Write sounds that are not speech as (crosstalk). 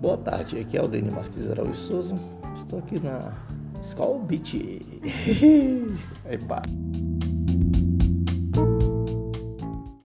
Boa tarde, aqui é o Deni Martins Araújo Souza. Estou aqui na Skull Beach. (laughs) Epa.